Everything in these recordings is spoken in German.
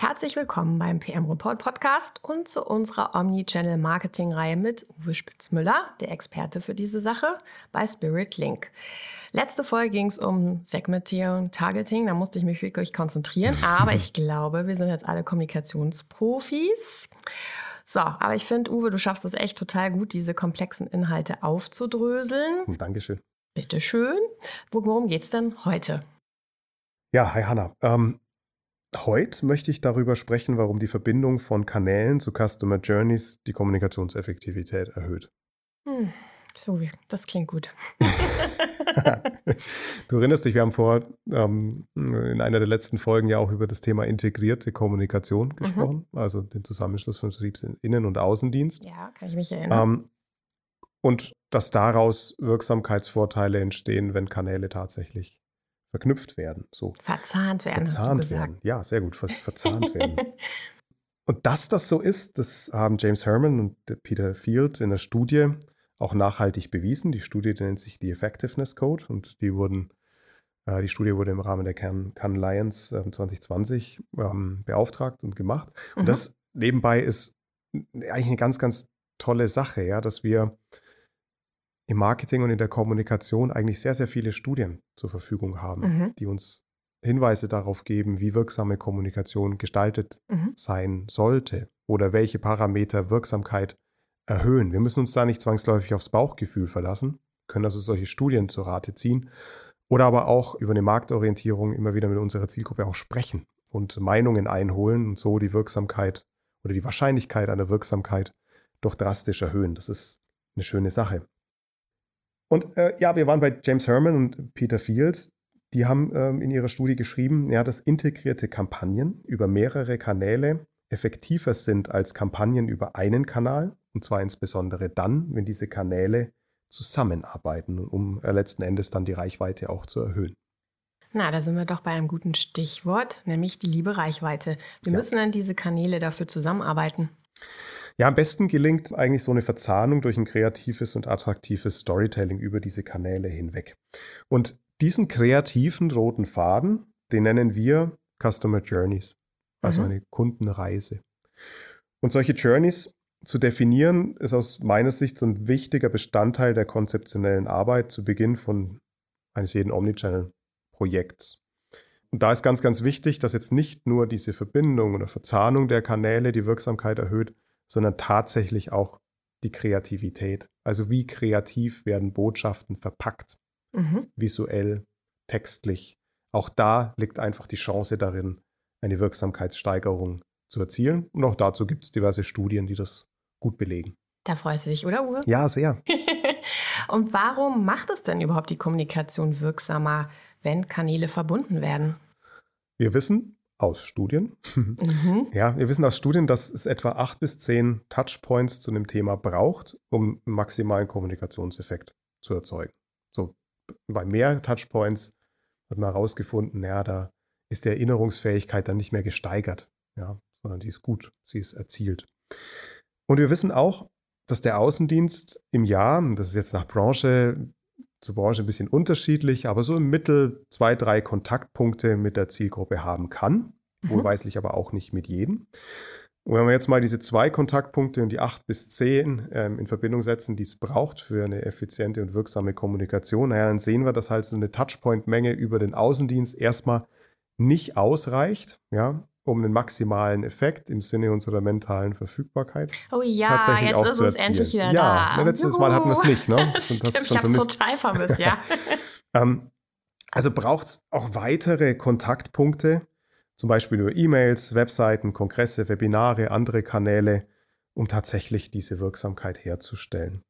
Herzlich willkommen beim PM Report Podcast und zu unserer Omnichannel Marketing Reihe mit Uwe Spitzmüller, der Experte für diese Sache bei Spirit Link. Letzte Folge ging es um Segmentierung, Targeting, da musste ich mich wirklich konzentrieren, aber ich glaube, wir sind jetzt alle Kommunikationsprofis. So, aber ich finde, Uwe, du schaffst es echt total gut, diese komplexen Inhalte aufzudröseln. Dankeschön. Bitteschön. Worum geht es denn heute? Ja, hi Hanna. Ähm, Heute möchte ich darüber sprechen, warum die Verbindung von Kanälen zu Customer Journeys die Kommunikationseffektivität erhöht. Hm, so, das klingt gut. du erinnerst dich, wir haben vor ähm, in einer der letzten Folgen ja auch über das Thema integrierte Kommunikation mhm. gesprochen, mhm. also den Zusammenschluss von Vertriebsinnen- und Außendienst. Ja, kann ich mich erinnern. Ähm, und dass daraus Wirksamkeitsvorteile entstehen, wenn Kanäle tatsächlich verknüpft werden. So. Verzahnt werden. Verzahnt werden. Ja, sehr gut. Ver verzahnt werden. Und dass das so ist, das haben James Herman und Peter Field in der Studie auch nachhaltig bewiesen. Die Studie die nennt sich die Effectiveness Code und die wurden, äh, die Studie wurde im Rahmen der Cannes Can Lions äh, 2020 ähm, beauftragt und gemacht. Mhm. Und das nebenbei ist eigentlich eine ganz, ganz tolle Sache, ja, dass wir im Marketing und in der Kommunikation eigentlich sehr, sehr viele Studien zur Verfügung haben, mhm. die uns Hinweise darauf geben, wie wirksame Kommunikation gestaltet mhm. sein sollte oder welche Parameter Wirksamkeit erhöhen. Wir müssen uns da nicht zwangsläufig aufs Bauchgefühl verlassen, können also solche Studien zur Rate ziehen oder aber auch über eine Marktorientierung immer wieder mit unserer Zielgruppe auch sprechen und Meinungen einholen und so die Wirksamkeit oder die Wahrscheinlichkeit einer Wirksamkeit doch drastisch erhöhen. Das ist eine schöne Sache. Und äh, ja, wir waren bei James Herman und Peter Field. Die haben ähm, in ihrer Studie geschrieben, ja, dass integrierte Kampagnen über mehrere Kanäle effektiver sind als Kampagnen über einen Kanal. Und zwar insbesondere dann, wenn diese Kanäle zusammenarbeiten, um äh, letzten Endes dann die Reichweite auch zu erhöhen. Na, da sind wir doch bei einem guten Stichwort, nämlich die liebe Reichweite. Wir ja. müssen dann diese Kanäle dafür zusammenarbeiten. Ja, am besten gelingt eigentlich so eine Verzahnung durch ein kreatives und attraktives Storytelling über diese Kanäle hinweg. Und diesen kreativen roten Faden, den nennen wir Customer Journeys, also mhm. eine Kundenreise. Und solche Journeys zu definieren, ist aus meiner Sicht so ein wichtiger Bestandteil der konzeptionellen Arbeit zu Beginn von eines jeden Omnichannel-Projekts. Und da ist ganz, ganz wichtig, dass jetzt nicht nur diese Verbindung oder Verzahnung der Kanäle die Wirksamkeit erhöht, sondern tatsächlich auch die Kreativität. Also wie kreativ werden Botschaften verpackt, mhm. visuell, textlich. Auch da liegt einfach die Chance darin, eine Wirksamkeitssteigerung zu erzielen. Und auch dazu gibt es diverse Studien, die das gut belegen. Da freust du dich, oder Uwe? Ja, sehr. Und warum macht es denn überhaupt die Kommunikation wirksamer, wenn Kanäle verbunden werden? Wir wissen, aus Studien. Mhm. Ja, wir wissen aus Studien, dass es etwa acht bis zehn Touchpoints zu einem Thema braucht, um einen maximalen Kommunikationseffekt zu erzeugen. So bei mehr Touchpoints hat man herausgefunden, ja, da ist die Erinnerungsfähigkeit dann nicht mehr gesteigert, ja, sondern die ist gut, sie ist erzielt. Und wir wissen auch, dass der Außendienst im Jahr, das ist jetzt nach Branche zu Branche ein bisschen unterschiedlich, aber so im Mittel zwei, drei Kontaktpunkte mit der Zielgruppe haben kann. Mhm. Wohlweislich aber auch nicht mit jedem. Und wenn wir jetzt mal diese zwei Kontaktpunkte und die acht bis zehn ähm, in Verbindung setzen, die es braucht für eine effiziente und wirksame Kommunikation, naja, dann sehen wir, dass halt so eine Touchpoint-Menge über den Außendienst erstmal nicht ausreicht, ja, um einen maximalen Effekt im Sinne unserer mentalen Verfügbarkeit oh ja, tatsächlich jetzt auch ist es endlich wieder ja, da. letztes Juhu. Mal hatten wir es nicht. Ne? Das Stimmt, das ich habe es total vermisst, ja. ähm, also braucht es auch weitere Kontaktpunkte, zum Beispiel über E-Mails, Webseiten, Kongresse, Webinare, andere Kanäle, um tatsächlich diese Wirksamkeit herzustellen.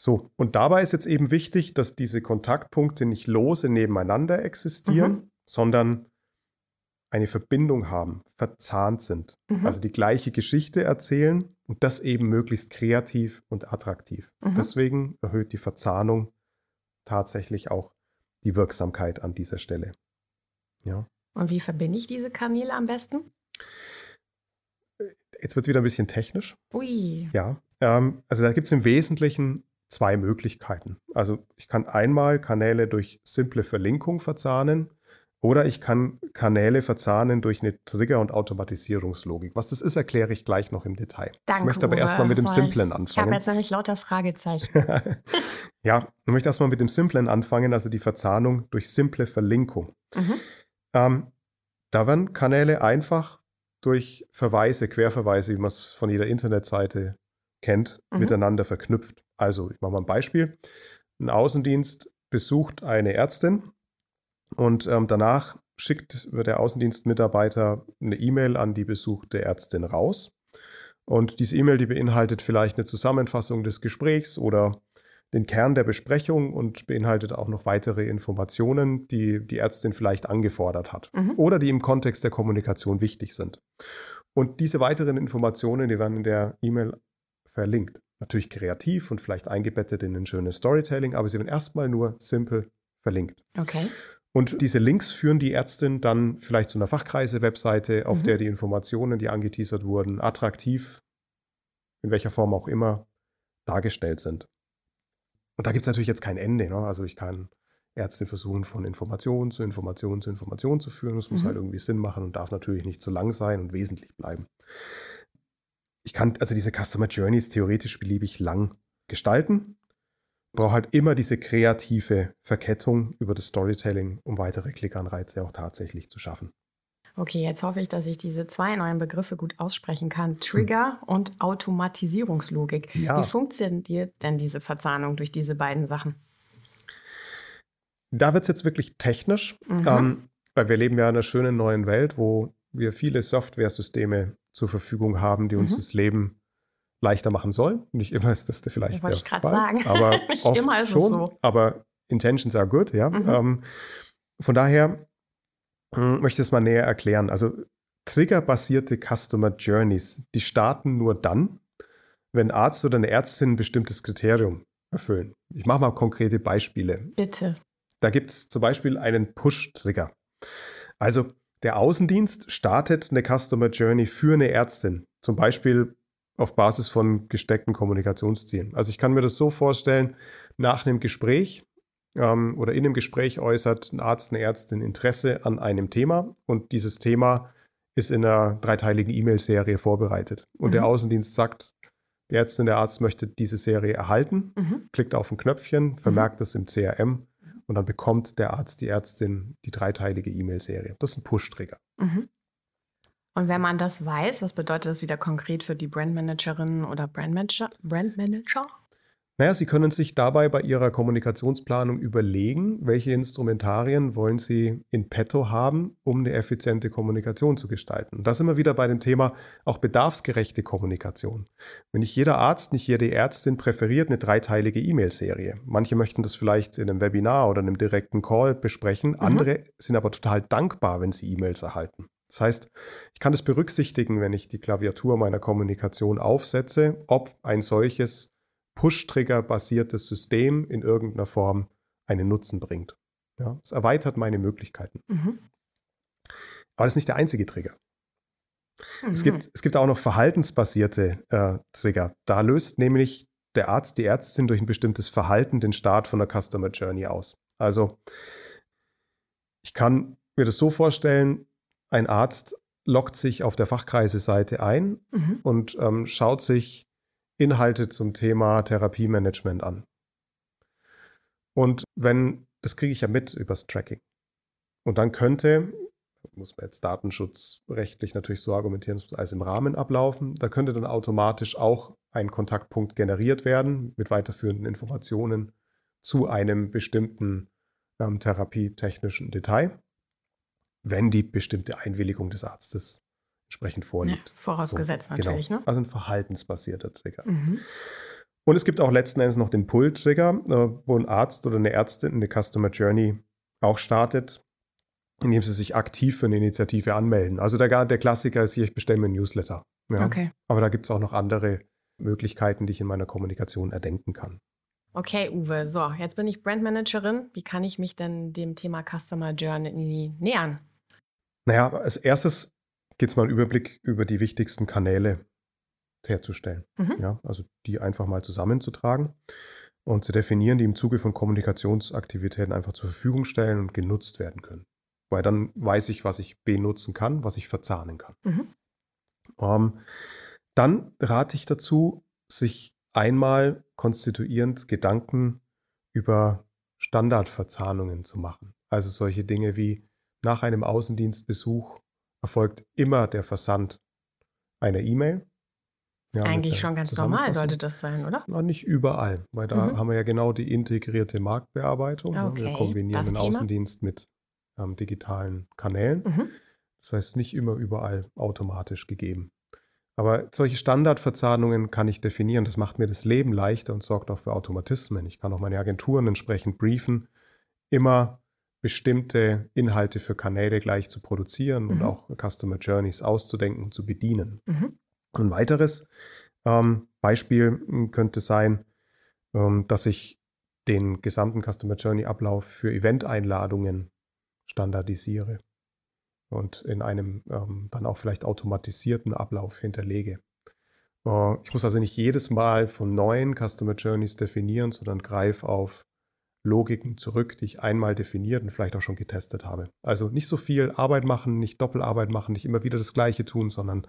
So, und dabei ist jetzt eben wichtig, dass diese Kontaktpunkte nicht lose nebeneinander existieren, mhm. sondern eine Verbindung haben, verzahnt sind. Mhm. Also die gleiche Geschichte erzählen und das eben möglichst kreativ und attraktiv. Mhm. Deswegen erhöht die Verzahnung tatsächlich auch die Wirksamkeit an dieser Stelle. Ja. Und wie verbinde ich diese Kanäle am besten? Jetzt wird es wieder ein bisschen technisch. Ui. Ja. Ähm, also da gibt es im Wesentlichen zwei Möglichkeiten. Also ich kann einmal Kanäle durch simple Verlinkung verzahnen oder ich kann Kanäle verzahnen durch eine Trigger- und Automatisierungslogik. Was das ist, erkläre ich gleich noch im Detail. Danke, ich möchte aber erstmal mit dem Simplen anfangen. Ich habe jetzt nämlich lauter Fragezeichen. ja, ich möchte erstmal mit dem Simplen anfangen, also die Verzahnung durch simple Verlinkung. Mhm. Ähm, da werden Kanäle einfach durch Verweise, Querverweise, wie man es von jeder Internetseite kennt, mhm. miteinander verknüpft. Also, ich mache mal ein Beispiel. Ein Außendienst besucht eine Ärztin und ähm, danach schickt der Außendienstmitarbeiter eine E-Mail an die besuchte Ärztin raus. Und diese E-Mail, die beinhaltet vielleicht eine Zusammenfassung des Gesprächs oder den Kern der Besprechung und beinhaltet auch noch weitere Informationen, die die Ärztin vielleicht angefordert hat mhm. oder die im Kontext der Kommunikation wichtig sind. Und diese weiteren Informationen, die werden in der E-Mail verlinkt. Natürlich kreativ und vielleicht eingebettet in ein schönes Storytelling, aber sie werden erstmal nur simpel verlinkt. Okay. Und diese Links führen die Ärztin dann vielleicht zu einer Fachkreise-Webseite, auf mhm. der die Informationen, die angeteasert wurden, attraktiv, in welcher Form auch immer, dargestellt sind. Und da gibt es natürlich jetzt kein Ende. Ne? Also ich kann Ärzte versuchen, von Information zu Information zu Information zu führen. Das muss mhm. halt irgendwie Sinn machen und darf natürlich nicht zu lang sein und wesentlich bleiben. Ich kann also diese Customer Journeys theoretisch beliebig lang gestalten brauche halt immer diese kreative Verkettung über das Storytelling, um weitere Klickanreize auch tatsächlich zu schaffen. Okay, jetzt hoffe ich, dass ich diese zwei neuen Begriffe gut aussprechen kann. Trigger hm. und Automatisierungslogik. Ja. Wie funktioniert denn diese Verzahnung durch diese beiden Sachen? Da wird es jetzt wirklich technisch, mhm. ähm, weil wir leben ja in einer schönen neuen Welt, wo wir viele Software-Systeme zur Verfügung haben, die uns mhm. das Leben leichter machen soll. Nicht immer ist das vielleicht ich der ich Fall, sagen. aber Nicht oft immer ist schon. Es so. Aber Intentions are good, ja. Mhm. Ähm, von daher hm, möchte ich es mal näher erklären. Also triggerbasierte Customer Journeys, die starten nur dann, wenn Arzt oder eine Ärztin ein bestimmtes Kriterium erfüllen. Ich mache mal konkrete Beispiele. Bitte. Da gibt es zum Beispiel einen Push-Trigger. Also der Außendienst startet eine Customer Journey für eine Ärztin. Zum Beispiel auf Basis von gesteckten Kommunikationszielen. Also ich kann mir das so vorstellen, nach einem Gespräch ähm, oder in einem Gespräch äußert ein Arzt, eine Ärztin Interesse an einem Thema und dieses Thema ist in einer dreiteiligen E-Mail-Serie vorbereitet. Und mhm. der Außendienst sagt, die Ärztin, der Arzt möchte diese Serie erhalten, mhm. klickt auf ein Knöpfchen, mhm. vermerkt es im CRM und dann bekommt der Arzt, die Ärztin die dreiteilige E-Mail-Serie. Das ist ein Push-Trigger. Mhm. Und wenn man das weiß, was bedeutet das wieder konkret für die Brandmanagerin oder Brandmanager? Brandmanager? Naja, Sie können sich dabei bei Ihrer Kommunikationsplanung überlegen, welche Instrumentarien wollen Sie in petto haben, um eine effiziente Kommunikation zu gestalten. Und da sind wir wieder bei dem Thema auch bedarfsgerechte Kommunikation. Wenn nicht jeder Arzt, nicht jede Ärztin präferiert eine dreiteilige E-Mail-Serie. Manche möchten das vielleicht in einem Webinar oder einem direkten Call besprechen. Mhm. Andere sind aber total dankbar, wenn sie E-Mails erhalten. Das heißt, ich kann das berücksichtigen, wenn ich die Klaviatur meiner Kommunikation aufsetze, ob ein solches Push-Trigger-basiertes System in irgendeiner Form einen Nutzen bringt. Ja, es erweitert meine Möglichkeiten. Mhm. Aber das ist nicht der einzige Trigger. Mhm. Es, gibt, es gibt auch noch verhaltensbasierte äh, Trigger. Da löst nämlich der Arzt, die Ärztin durch ein bestimmtes Verhalten den Start von der Customer Journey aus. Also ich kann mir das so vorstellen, ein Arzt loggt sich auf der Fachkreise-Seite ein mhm. und ähm, schaut sich Inhalte zum Thema Therapiemanagement an. Und wenn, das kriege ich ja mit übers Tracking. Und dann könnte, muss man jetzt datenschutzrechtlich natürlich so argumentieren, es muss alles im Rahmen ablaufen, da könnte dann automatisch auch ein Kontaktpunkt generiert werden mit weiterführenden Informationen zu einem bestimmten ähm, therapietechnischen Detail wenn die bestimmte Einwilligung des Arztes entsprechend vorliegt. Ja, vorausgesetzt so, natürlich. Genau. Ne? Also ein verhaltensbasierter Trigger. Mhm. Und es gibt auch letzten Endes noch den Pull-Trigger, äh, wo ein Arzt oder eine Ärztin eine Customer Journey auch startet. indem sie sich aktiv für eine Initiative anmelden. Also der, der Klassiker ist hier, ich bestelle mir ein Newsletter. Ja? Okay. Aber da gibt es auch noch andere Möglichkeiten, die ich in meiner Kommunikation erdenken kann. Okay, Uwe, so, jetzt bin ich Brandmanagerin. Wie kann ich mich denn dem Thema Customer Journey nähern? Naja, als erstes geht es mal einen Überblick über die wichtigsten Kanäle herzustellen. Mhm. Ja, also die einfach mal zusammenzutragen und zu definieren, die im Zuge von Kommunikationsaktivitäten einfach zur Verfügung stellen und genutzt werden können. Weil dann weiß ich, was ich benutzen kann, was ich verzahnen kann. Mhm. Ähm, dann rate ich dazu, sich einmal konstituierend Gedanken über Standardverzahnungen zu machen. Also solche Dinge wie nach einem Außendienstbesuch erfolgt immer der Versand einer E-Mail ja, Eigentlich schon ganz normal sollte das sein, oder? Na, nicht überall, weil da mhm. haben wir ja genau die integrierte Marktbearbeitung. Okay, ne? Wir kombinieren den. Außendienst mit ähm, digitalen Kanälen. Mhm. Das heißt, nicht immer überall automatisch gegeben. Aber solche Standardverzahnungen kann ich definieren. Das macht mir das Leben leichter und sorgt auch für Automatismen. Ich kann auch meine Agenturen entsprechend briefen, immer bestimmte Inhalte für Kanäle gleich zu produzieren mhm. und auch Customer Journeys auszudenken und zu bedienen. Mhm. Ein weiteres ähm, Beispiel hm, könnte sein, ähm, dass ich den gesamten Customer Journey Ablauf für Event-Einladungen standardisiere und in einem ähm, dann auch vielleicht automatisierten Ablauf hinterlege. Äh, ich muss also nicht jedes Mal von neuen Customer Journeys definieren, sondern greife auf Logiken zurück, die ich einmal definiert und vielleicht auch schon getestet habe. Also nicht so viel Arbeit machen, nicht Doppelarbeit machen, nicht immer wieder das Gleiche tun, sondern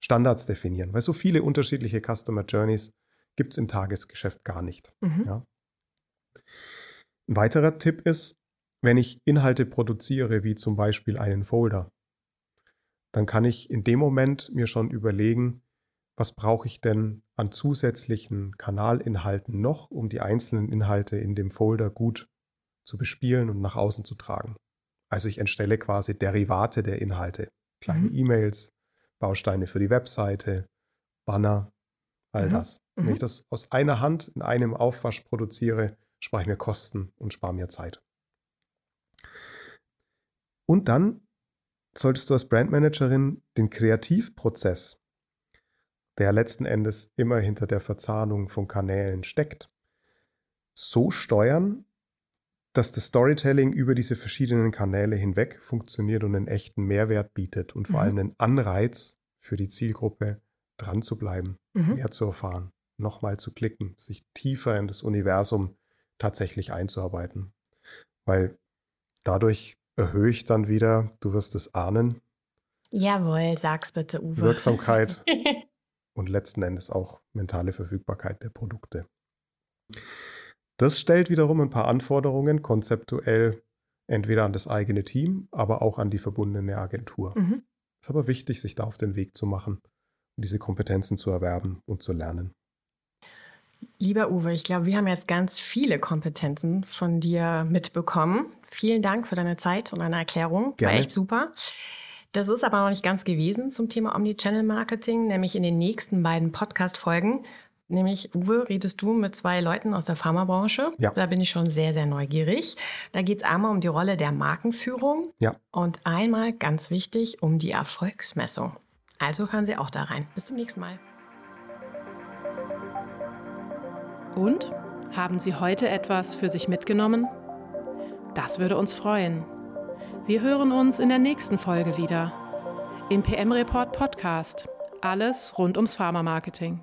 Standards definieren, weil so viele unterschiedliche Customer Journeys gibt es im Tagesgeschäft gar nicht. Mhm. Ja. Ein weiterer Tipp ist, wenn ich Inhalte produziere, wie zum Beispiel einen Folder, dann kann ich in dem Moment mir schon überlegen, was brauche ich denn an zusätzlichen Kanalinhalten noch, um die einzelnen Inhalte in dem Folder gut zu bespielen und nach außen zu tragen. Also ich entstelle quasi Derivate der Inhalte, kleine mhm. E-Mails, Bausteine für die Webseite, Banner, all mhm. das. Wenn ich mhm. das aus einer Hand in einem Aufwasch produziere, spare ich mir Kosten und spare mir Zeit. Und dann solltest du als Brandmanagerin den Kreativprozess, der letzten Endes immer hinter der Verzahnung von Kanälen steckt, so steuern, dass das Storytelling über diese verschiedenen Kanäle hinweg funktioniert und einen echten Mehrwert bietet und vor mhm. allem einen Anreiz für die Zielgruppe, dran zu bleiben, mhm. mehr zu erfahren, nochmal zu klicken, sich tiefer in das Universum tatsächlich einzuarbeiten. Weil dadurch erhöhe ich dann wieder, du wirst es ahnen. Jawohl, sag's bitte, Uwe. Wirksamkeit und letzten Endes auch mentale Verfügbarkeit der Produkte. Das stellt wiederum ein paar Anforderungen konzeptuell entweder an das eigene Team, aber auch an die verbundene Agentur. Mhm. Es ist aber wichtig, sich da auf den Weg zu machen und diese Kompetenzen zu erwerben und zu lernen. Lieber Uwe, ich glaube, wir haben jetzt ganz viele Kompetenzen von dir mitbekommen. Vielen Dank für deine Zeit und deine Erklärung. Gerne. War echt super. Das ist aber noch nicht ganz gewesen zum Thema Omnichannel Marketing, nämlich in den nächsten beiden Podcast-Folgen Nämlich, Uwe, redest du mit zwei Leuten aus der Pharmabranche. Ja. Da bin ich schon sehr, sehr neugierig. Da geht es einmal um die Rolle der Markenführung ja. und einmal, ganz wichtig, um die Erfolgsmessung. Also hören Sie auch da rein. Bis zum nächsten Mal. Und? Haben Sie heute etwas für sich mitgenommen? Das würde uns freuen. Wir hören uns in der nächsten Folge wieder. Im PM Report Podcast. Alles rund ums Pharma-Marketing.